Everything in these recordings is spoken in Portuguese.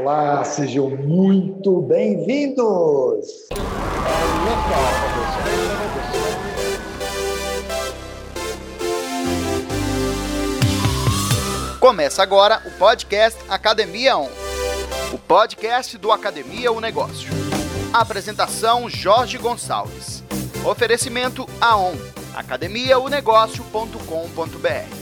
Olá, sejam muito bem-vindos! Começa agora o podcast Academia On, o podcast do Academia O Negócio. Apresentação Jorge Gonçalves. Oferecimento AON, academiaonegócio.com.br.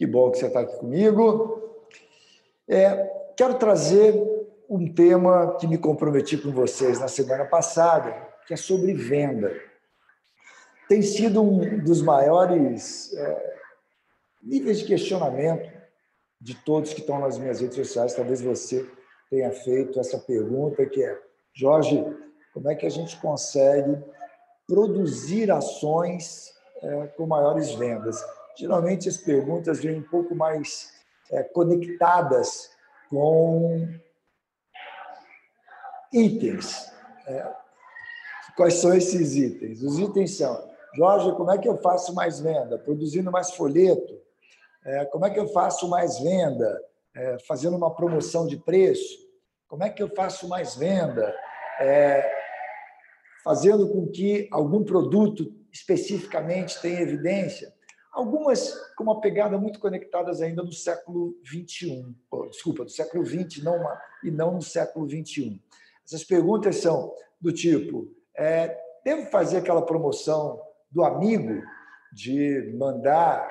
Que bom que você está aqui comigo. É, quero trazer um tema que me comprometi com vocês na semana passada, que é sobre venda. Tem sido um dos maiores é, níveis de questionamento de todos que estão nas minhas redes sociais. Talvez você tenha feito essa pergunta, que é, Jorge, como é que a gente consegue produzir ações é, com maiores vendas? Geralmente as perguntas vêm um pouco mais é, conectadas com itens. É, quais são esses itens? Os itens são, Jorge, como é que eu faço mais venda? Produzindo mais folheto? É, como é que eu faço mais venda? É, fazendo uma promoção de preço? Como é que eu faço mais venda? É, fazendo com que algum produto especificamente tenha evidência? Algumas com uma pegada muito conectadas ainda no século XXI, desculpa, do século XX não uma, e não no século XXI. Essas perguntas são do tipo: é, devo fazer aquela promoção do amigo de mandar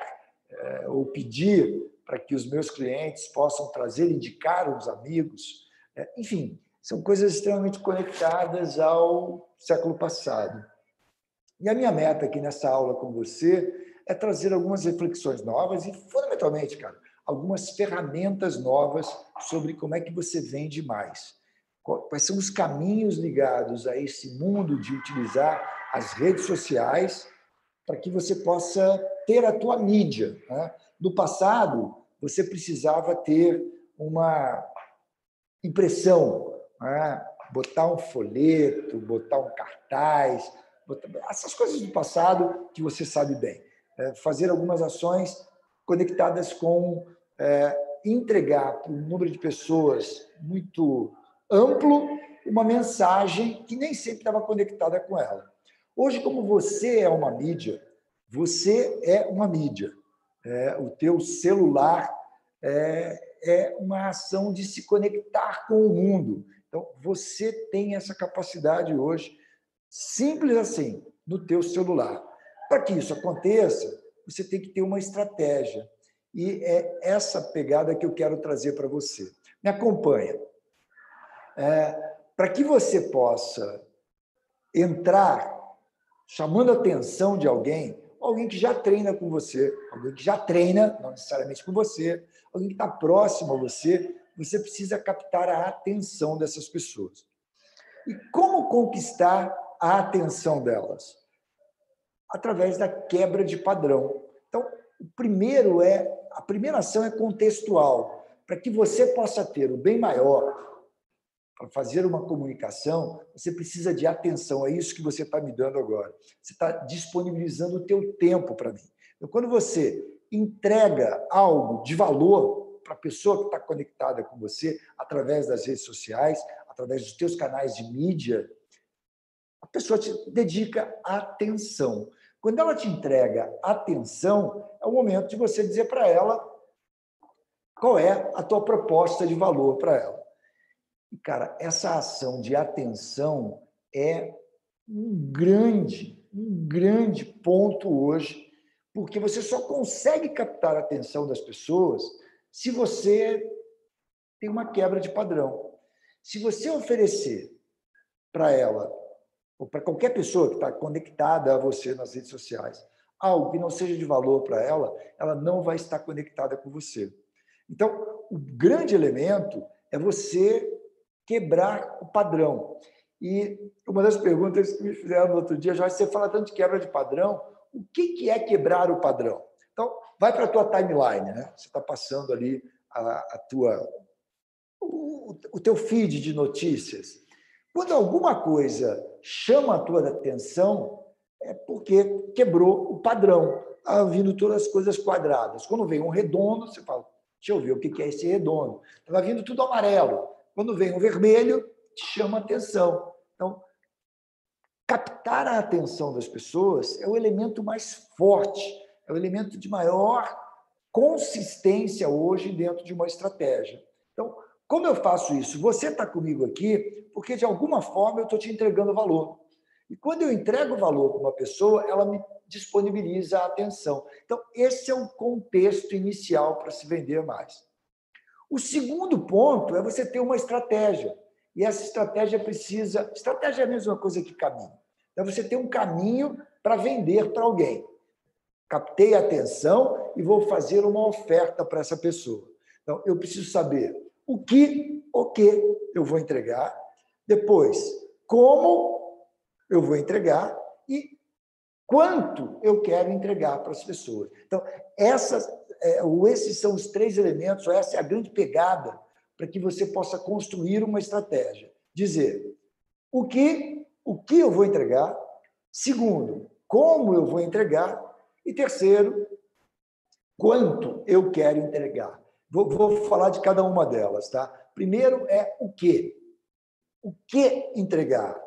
é, ou pedir para que os meus clientes possam trazer, indicar os amigos? É, enfim, são coisas extremamente conectadas ao século passado. E a minha meta aqui nessa aula com você é trazer algumas reflexões novas e, fundamentalmente, cara, algumas ferramentas novas sobre como é que você vende mais. Quais são os caminhos ligados a esse mundo de utilizar as redes sociais para que você possa ter a tua mídia. Né? No passado, você precisava ter uma impressão, né? botar um folheto, botar um cartaz, botar... essas coisas do passado que você sabe bem. É, fazer algumas ações conectadas com é, entregar para um número de pessoas muito amplo uma mensagem que nem sempre estava conectada com ela. Hoje, como você é uma mídia, você é uma mídia. É, o teu celular é, é uma ação de se conectar com o mundo. Então, você tem essa capacidade hoje, simples assim, no teu celular. Para que isso aconteça, você tem que ter uma estratégia. E é essa pegada que eu quero trazer para você. Me acompanha. É, para que você possa entrar chamando a atenção de alguém, alguém que já treina com você, alguém que já treina, não necessariamente com você, alguém que está próximo a você, você precisa captar a atenção dessas pessoas. E como conquistar a atenção delas? Através da quebra de padrão. Então, o primeiro é a primeira ação é contextual, para que você possa ter o bem maior. Para fazer uma comunicação, você precisa de atenção. É isso que você está me dando agora. Você está disponibilizando o teu tempo para mim. Então, quando você entrega algo de valor para a pessoa que está conectada com você através das redes sociais, através dos teus canais de mídia, a pessoa te dedica atenção. Quando ela te entrega atenção, é o momento de você dizer para ela qual é a tua proposta de valor para ela. E, cara, essa ação de atenção é um grande, um grande ponto hoje, porque você só consegue captar a atenção das pessoas se você tem uma quebra de padrão. Se você oferecer para ela ou para qualquer pessoa que está conectada a você nas redes sociais, algo que não seja de valor para ela, ela não vai estar conectada com você. Então, o grande elemento é você quebrar o padrão. E uma das perguntas que me fizeram no outro dia, Jorge, você fala tanto de quebra de padrão, o que é quebrar o padrão? Então, vai para a tua timeline, né? Você está passando ali a, a tua, o, o teu feed de notícias. Quando alguma coisa chama a tua atenção, é porque quebrou o padrão. estava vindo todas as coisas quadradas. Quando vem um redondo, você fala, deixa eu ver o que é esse redondo. Estava vindo tudo amarelo. Quando vem um vermelho, te chama atenção. Então, captar a atenção das pessoas é o elemento mais forte, é o elemento de maior consistência hoje dentro de uma estratégia. Como eu faço isso? Você está comigo aqui porque, de alguma forma, eu estou te entregando valor. E quando eu entrego valor para uma pessoa, ela me disponibiliza a atenção. Então, esse é o contexto inicial para se vender mais. O segundo ponto é você ter uma estratégia. E essa estratégia precisa. Estratégia é a mesma coisa que caminho. Então, você tem um caminho para vender para alguém. Captei a atenção e vou fazer uma oferta para essa pessoa. Então, eu preciso saber o que, o que eu vou entregar, depois, como eu vou entregar e quanto eu quero entregar para as pessoas. Então, essas, é, esses são os três elementos, essa é a grande pegada para que você possa construir uma estratégia. Dizer o que, o que eu vou entregar, segundo, como eu vou entregar, e terceiro, quanto eu quero entregar. Vou, vou falar de cada uma delas, tá? Primeiro é o que. O que entregar?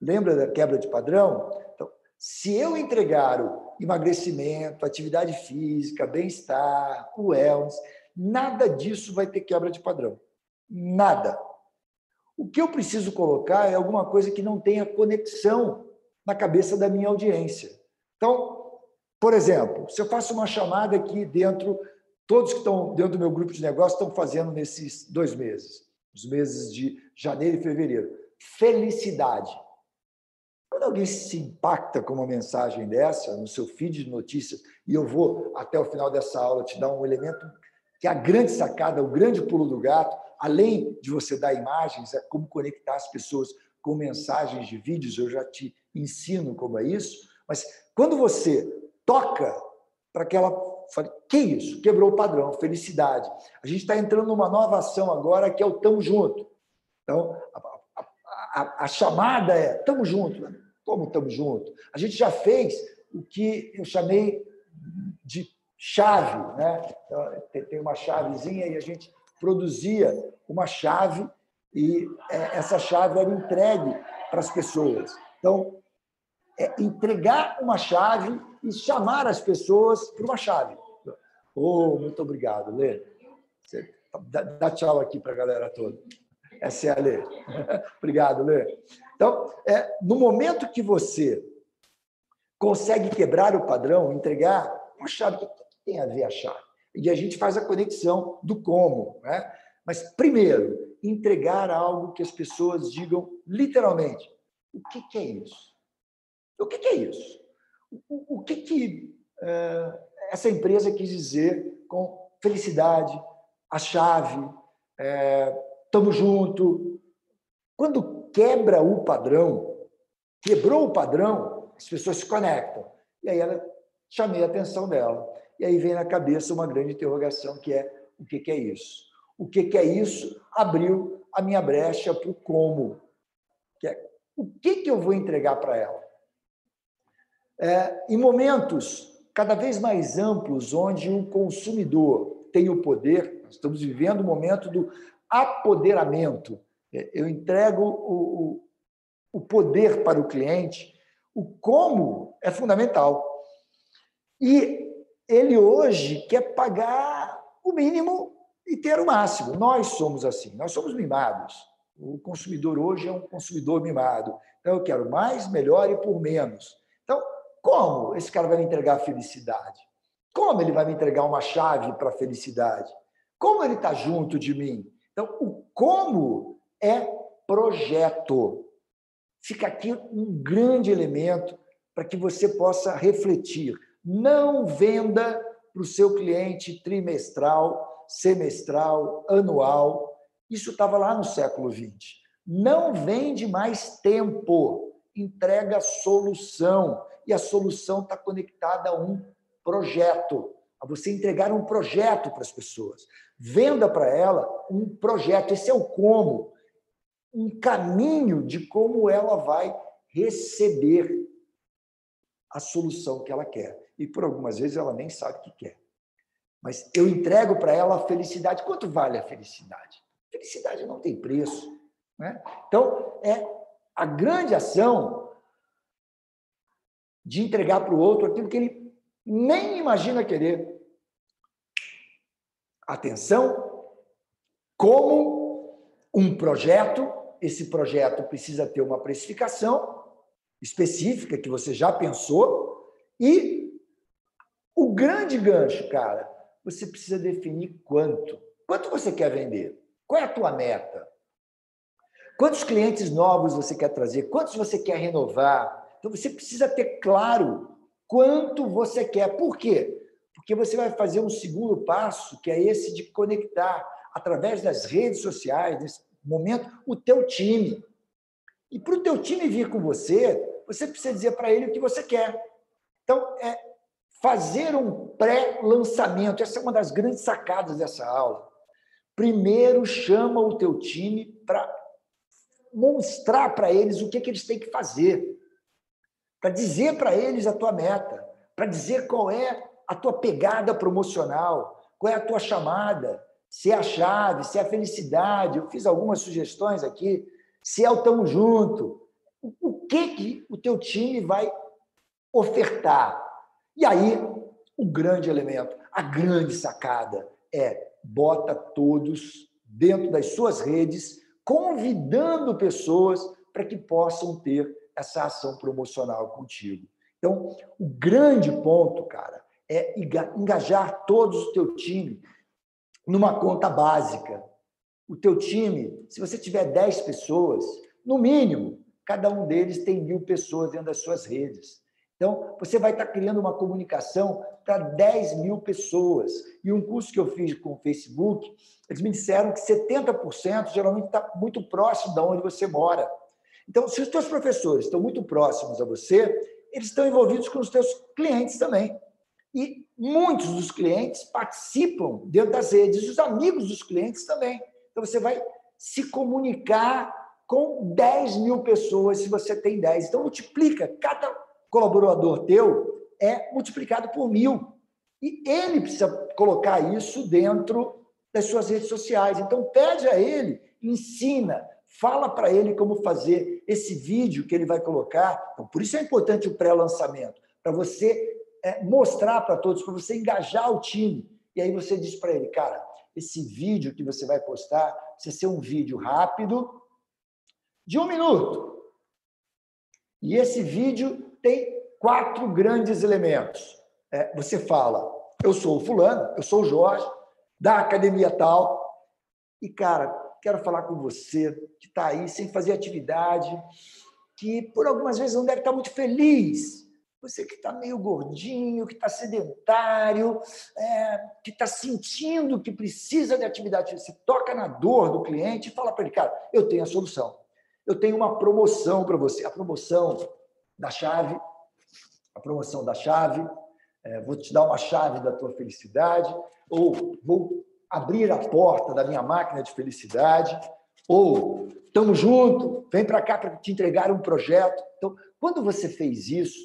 Lembra da quebra de padrão? Então, se eu entregar o emagrecimento, atividade física, bem-estar, o wellness, Nada disso vai ter quebra de padrão. Nada. O que eu preciso colocar é alguma coisa que não tenha conexão na cabeça da minha audiência. Então, por exemplo, se eu faço uma chamada aqui dentro, todos que estão dentro do meu grupo de negócio estão fazendo nesses dois meses, os meses de janeiro e fevereiro. Felicidade. Quando alguém se impacta com uma mensagem dessa no seu feed de notícias, e eu vou até o final dessa aula te dar um elemento que a grande sacada, o grande pulo do gato, além de você dar imagens, é como conectar as pessoas com mensagens de vídeos, eu já te ensino como é isso, mas quando você toca para que ela fale, que isso? Quebrou o padrão, felicidade. A gente está entrando numa nova ação agora que é o tamo junto. Então, a, a, a chamada é tamo junto. Como tamo junto? A gente já fez o que eu chamei de chave, né? Então, tem uma chavezinha e a gente produzia uma chave e é, essa chave era entregue para as pessoas. Então, é entregar uma chave e chamar as pessoas para uma chave. Oh, muito obrigado, Lê. Dá tchau aqui para a galera toda. Essa é a Lê. obrigado, Lê. Então, é, no momento que você consegue quebrar o padrão, entregar uma chave que tem a ver a chave. E a gente faz a conexão do como. Né? Mas, primeiro, entregar algo que as pessoas digam literalmente: o que, que é isso? O que, é isso? O, que, que uh, essa empresa quis dizer com felicidade, a chave, estamos é, junto? Quando quebra o padrão, quebrou o padrão, as pessoas se conectam. E aí ela chamei a atenção dela. E aí vem na cabeça uma grande interrogação que é o que, que é isso? O que, que é isso? Abriu a minha brecha para o como. Que é, o que, que eu vou entregar para ela? É, em momentos cada vez mais amplos, onde o consumidor tem o poder, nós estamos vivendo o momento do apoderamento. É, eu entrego o, o, o poder para o cliente, o como é fundamental. E ele hoje quer pagar o mínimo e ter o máximo. Nós somos assim, nós somos mimados. O consumidor hoje é um consumidor mimado. Então, eu quero mais, melhor e por menos. Como esse cara vai me entregar a felicidade? Como ele vai me entregar uma chave para a felicidade? Como ele está junto de mim? Então, o como é projeto. Fica aqui um grande elemento para que você possa refletir. Não venda para o seu cliente trimestral, semestral, anual. Isso estava lá no século XX. Não vende mais tempo, entrega solução. E a solução está conectada a um projeto, a você entregar um projeto para as pessoas. Venda para ela um projeto. Esse é o como. Um caminho de como ela vai receber a solução que ela quer. e por algumas vezes ela nem sabe o que quer. Mas eu entrego para ela a felicidade. Quanto vale a felicidade? Felicidade não tem preço. Né? Então, é a grande ação de entregar para o outro aquilo que ele nem imagina querer. Atenção, como um projeto, esse projeto precisa ter uma precificação específica que você já pensou e o grande gancho, cara, você precisa definir quanto. Quanto você quer vender? Qual é a tua meta? Quantos clientes novos você quer trazer? Quantos você quer renovar? Então você precisa ter claro quanto você quer. Por quê? Porque você vai fazer um segundo passo, que é esse de conectar através das redes sociais, nesse momento, o teu time. E para o teu time vir com você, você precisa dizer para ele o que você quer. Então, é fazer um pré-lançamento. Essa é uma das grandes sacadas dessa aula. Primeiro, chama o teu time para mostrar para eles o que, que eles têm que fazer, para dizer para eles a tua meta, para dizer qual é a tua pegada promocional, qual é a tua chamada, se é a chave, se é a felicidade. Eu fiz algumas sugestões aqui, se é o tamo junto. O que, que o teu time vai ofertar? E aí, o grande elemento, a grande sacada é bota todos dentro das suas redes convidando pessoas para que possam ter essa ação promocional contigo. Então, o grande ponto, cara, é engajar todos o teu time numa conta básica. O teu time, se você tiver 10 pessoas, no mínimo, cada um deles tem mil pessoas dentro das suas redes. Então, você vai estar criando uma comunicação para 10 mil pessoas. E um curso que eu fiz com o Facebook, eles me disseram que 70% geralmente está muito próximo de onde você mora. Então, se os teus professores estão muito próximos a você, eles estão envolvidos com os teus clientes também. E muitos dos clientes participam dentro das redes, os amigos dos clientes também. Então, você vai se comunicar com 10 mil pessoas se você tem 10. Então, multiplica cada colaborador teu é multiplicado por mil. E ele precisa colocar isso dentro das suas redes sociais. Então, pede a ele, ensina, fala para ele como fazer esse vídeo que ele vai colocar. Então, por isso é importante o pré-lançamento, para você é, mostrar para todos, para você engajar o time. E aí você diz para ele, cara, esse vídeo que você vai postar precisa ser um vídeo rápido, de um minuto. E esse vídeo tem quatro grandes elementos. É, você fala, eu sou o fulano, eu sou o Jorge, da academia tal, e, cara, quero falar com você que está aí sem fazer atividade, que por algumas vezes não deve estar muito feliz. Você que está meio gordinho, que está sedentário, é, que está sentindo que precisa de atividade. Você toca na dor do cliente e fala para ele, cara, eu tenho a solução. Eu tenho uma promoção para você. A promoção da chave, a promoção da chave, é, vou te dar uma chave da tua felicidade, ou vou abrir a porta da minha máquina de felicidade, ou estamos junto, vem para cá para te entregar um projeto. Então, quando você fez isso,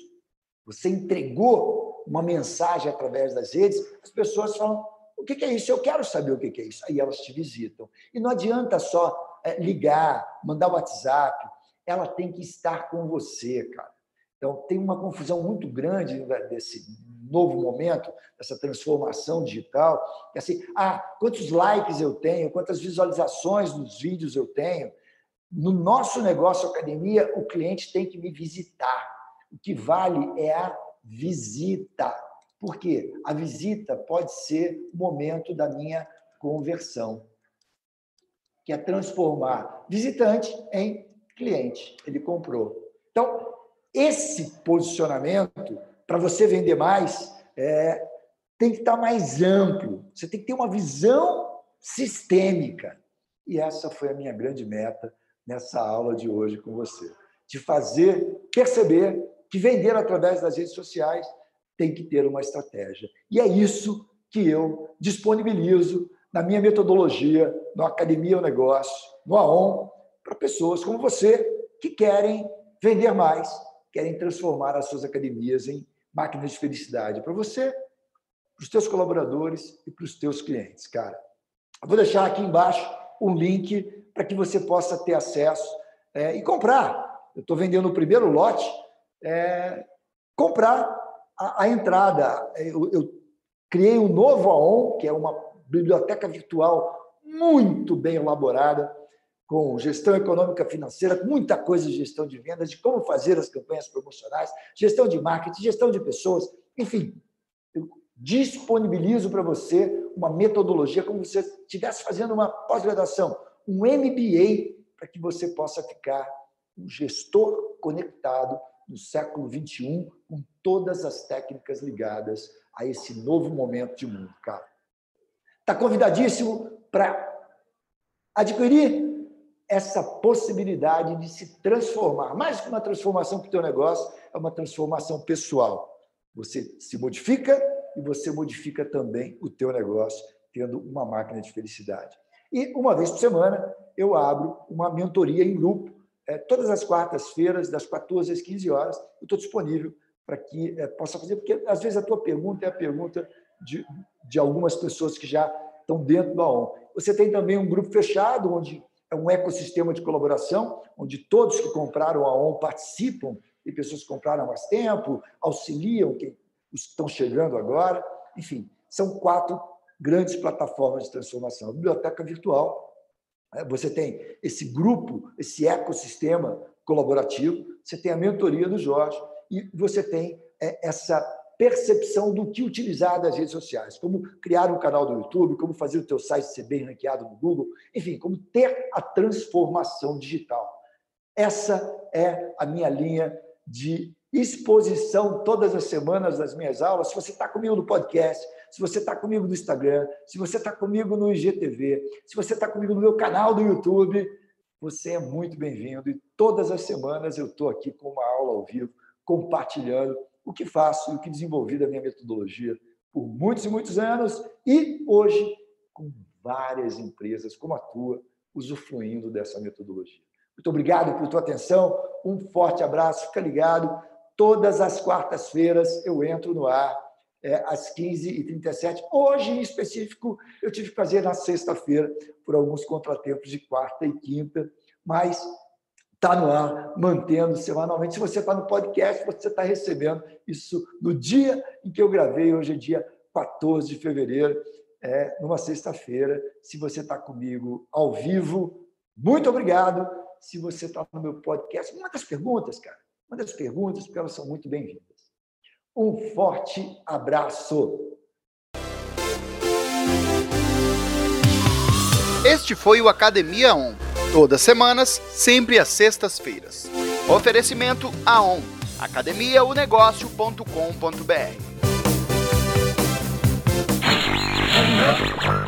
você entregou uma mensagem através das redes, as pessoas falam: o que é isso? Eu quero saber o que é isso. Aí elas te visitam. E não adianta só é, ligar, mandar WhatsApp, ela tem que estar com você, cara. Então, tem uma confusão muito grande desse novo momento, dessa transformação digital. É assim, ah, quantos likes eu tenho, quantas visualizações nos vídeos eu tenho. No nosso negócio academia, o cliente tem que me visitar. O que vale é a visita. Por quê? A visita pode ser o momento da minha conversão, que é transformar visitante em cliente. Ele comprou. Então, esse posicionamento, para você vender mais, é, tem que estar mais amplo. Você tem que ter uma visão sistêmica. E essa foi a minha grande meta nessa aula de hoje com você. De fazer perceber que vender através das redes sociais tem que ter uma estratégia. E é isso que eu disponibilizo na minha metodologia, no Academia ao Negócio, no AON, para pessoas como você que querem vender mais querem transformar as suas academias em máquina de felicidade para você, para os teus colaboradores e para os teus clientes, cara. Eu vou deixar aqui embaixo um link para que você possa ter acesso é, e comprar. Eu estou vendendo o primeiro lote, é, comprar a, a entrada. Eu, eu, criei um novo AON, que é uma biblioteca virtual muito bem elaborada, com gestão econômica financeira, muita coisa de gestão de vendas, de como fazer as campanhas promocionais, gestão de marketing, gestão de pessoas, enfim, eu disponibilizo para você uma metodologia como se você estivesse fazendo uma pós-graduação, um MBA, para que você possa ficar um gestor conectado no século XXI, com todas as técnicas ligadas a esse novo momento de mundo, cara. Está convidadíssimo para adquirir essa possibilidade de se transformar. Mais que uma transformação para o teu negócio, é uma transformação pessoal. Você se modifica e você modifica também o teu negócio, tendo uma máquina de felicidade. E uma vez por semana eu abro uma mentoria em grupo, é, todas as quartas-feiras, das 14 às 15 horas, eu estou disponível para que é, possa fazer, porque às vezes a tua pergunta é a pergunta de, de algumas pessoas que já estão dentro da ON. Você tem também um grupo fechado, onde é um ecossistema de colaboração, onde todos que compraram a ON participam, e pessoas que compraram há mais tempo, auxiliam quem, os que estão chegando agora. Enfim, são quatro grandes plataformas de transformação. A biblioteca virtual, né, você tem esse grupo, esse ecossistema colaborativo, você tem a mentoria do Jorge e você tem é, essa percepção do que utilizar das redes sociais, como criar um canal do YouTube, como fazer o teu site ser bem ranqueado no Google, enfim, como ter a transformação digital. Essa é a minha linha de exposição todas as semanas das minhas aulas. Se você está comigo no podcast, se você está comigo no Instagram, se você está comigo no IGTV, se você está comigo no meu canal do YouTube, você é muito bem-vindo. E todas as semanas eu estou aqui com uma aula ao vivo, compartilhando o que faço e o que desenvolvi da minha metodologia por muitos e muitos anos e hoje com várias empresas como a tua usufruindo dessa metodologia. Muito obrigado por tua atenção, um forte abraço, fica ligado. Todas as quartas-feiras eu entro no ar é, às 15h37. Hoje, em específico, eu tive que fazer na sexta-feira, por alguns contratempos de quarta e quinta, mas está no ar, mantendo semanalmente. Se você está no podcast, você está recebendo isso no dia em que eu gravei, hoje é dia 14 de fevereiro, é, numa sexta-feira. Se você está comigo ao vivo, muito obrigado. Se você está no meu podcast, manda as perguntas, cara. Manda as perguntas, porque elas são muito bem-vindas. Um forte abraço. Este foi o Academia On Todas semanas, sempre às sextas-feiras. Oferecimento AON, academiaonegócio.com.br.